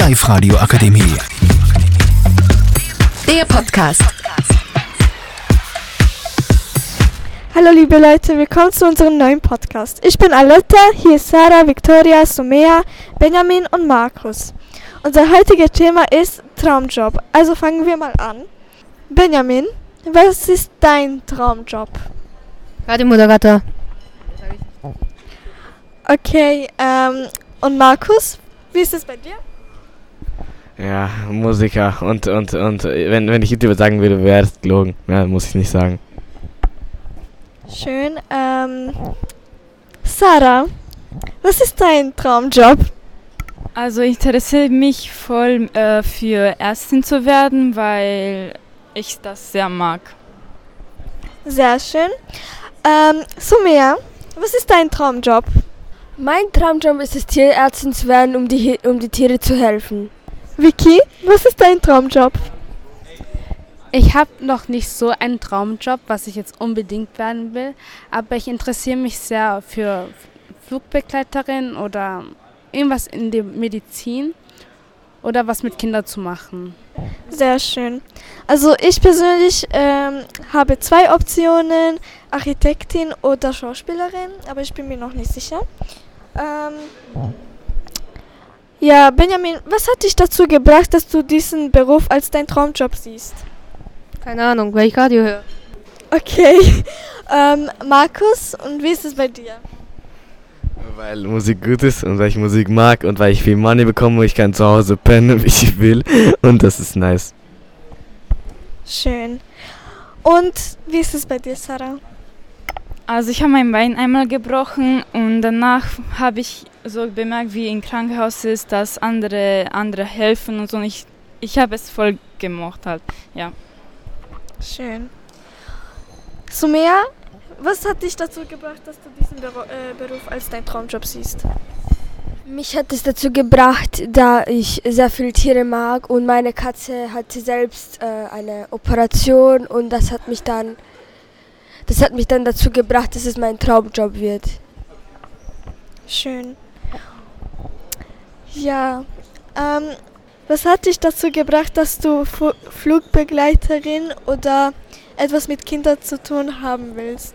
Live-Radio Akademie. Der Podcast. Hallo liebe Leute, willkommen zu unserem neuen Podcast. Ich bin Aletta, hier ist Sarah, Victoria, Sumea, Benjamin und Markus. Unser heutiges Thema ist Traumjob. Also fangen wir mal an. Benjamin, was ist dein Traumjob? Radiomoderator. Okay, ähm, und Markus, wie ist es bei dir? Ja, Musiker und und und wenn, wenn ich YouTuber sagen würde, wäre es gelogen. Ja, muss ich nicht sagen. Schön. Ähm, Sarah, was ist dein Traumjob? Also ich interessiere mich voll äh, für Ärztin zu werden, weil ich das sehr mag. Sehr schön. Ähm, Sumea, was ist dein Traumjob? Mein Traumjob ist es, Tierärztin zu werden, um die, um die Tiere zu helfen. Vicky, was ist dein Traumjob? Ich habe noch nicht so einen Traumjob, was ich jetzt unbedingt werden will, aber ich interessiere mich sehr für Flugbegleiterin oder irgendwas in der Medizin oder was mit Kindern zu machen. Sehr schön. Also ich persönlich ähm, habe zwei Optionen, Architektin oder Schauspielerin, aber ich bin mir noch nicht sicher. Ähm, ja, Benjamin, was hat dich dazu gebracht, dass du diesen Beruf als dein Traumjob siehst? Keine Ahnung, weil ich Radio höre. Okay. Ähm, Markus, und wie ist es bei dir? Weil Musik gut ist und weil ich Musik mag und weil ich viel Money bekomme und ich kann zu Hause pennen, wie ich will. Und das ist nice. Schön. Und wie ist es bei dir, Sarah? Also ich habe mein Bein einmal gebrochen und danach habe ich so bemerkt, wie im Krankenhaus ist, dass andere andere helfen und so. Und ich, ich habe es voll gemocht halt, ja. Schön. Sumea, was hat dich dazu gebracht, dass du diesen äh, Beruf als dein Traumjob siehst? Mich hat es dazu gebracht, da ich sehr viele Tiere mag und meine Katze hatte selbst äh, eine Operation und das hat mich dann das hat mich dann dazu gebracht, dass es mein Traumjob wird. Schön. Ja, ähm, was hat dich dazu gebracht, dass du Fu Flugbegleiterin oder etwas mit Kindern zu tun haben willst?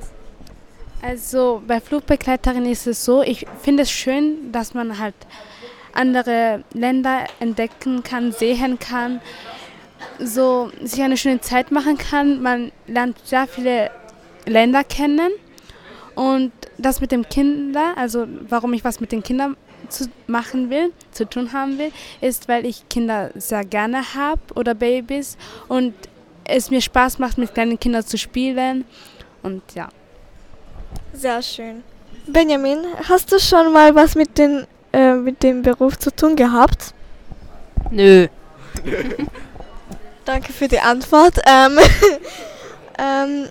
Also bei Flugbegleiterin ist es so, ich finde es schön, dass man halt andere Länder entdecken kann, sehen kann, so sich eine schöne Zeit machen kann. Man lernt sehr viele Länder kennen und das mit dem Kinder, also warum ich was mit den Kindern zu machen will, zu tun haben will, ist, weil ich Kinder sehr gerne habe oder Babys und es mir Spaß macht, mit kleinen Kindern zu spielen und ja. Sehr schön. Benjamin, hast du schon mal was mit, den, äh, mit dem Beruf zu tun gehabt? Nö. Danke für die Antwort. Ähm, ähm,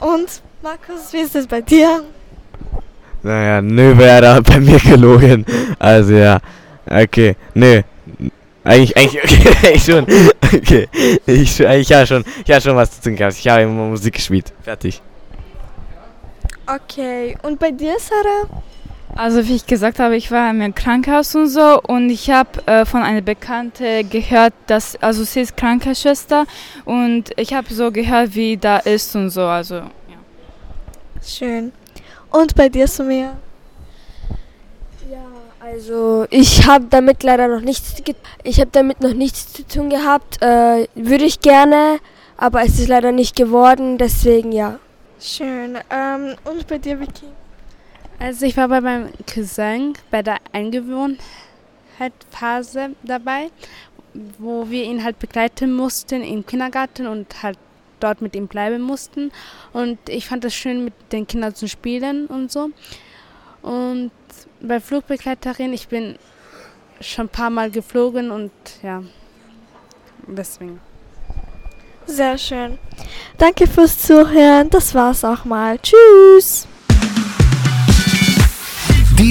und Markus, wie ist es bei dir? Naja, nö wäre bei mir gelogen. Also ja, okay, nö. Eigentlich, eigentlich, okay, ich schon. Okay, ich, ich habe schon, ich habe schon was zu tun gehabt. Ich habe immer Musik gespielt. Fertig. Okay, und bei dir, Sarah? Also wie ich gesagt habe, ich war im Krankenhaus und so und ich habe äh, von einer Bekannte gehört, dass, also sie ist Krankenschwester und ich habe so gehört, wie da ist und so, also ja. Schön. Und bei dir, Sumia? Ja, also ich habe damit leider noch nichts, ich habe damit noch nichts zu tun gehabt. Äh, würde ich gerne, aber es ist leider nicht geworden, deswegen ja. Schön. Ähm, und bei dir, Vicky? Also ich war bei meinem Cousin bei der Eingewohnheitphase dabei, wo wir ihn halt begleiten mussten im Kindergarten und halt dort mit ihm bleiben mussten. Und ich fand es schön, mit den Kindern zu spielen und so. Und bei Flugbegleiterin, ich bin schon ein paar Mal geflogen und ja, deswegen. Sehr schön. Danke fürs Zuhören. Das war's auch mal. Tschüss.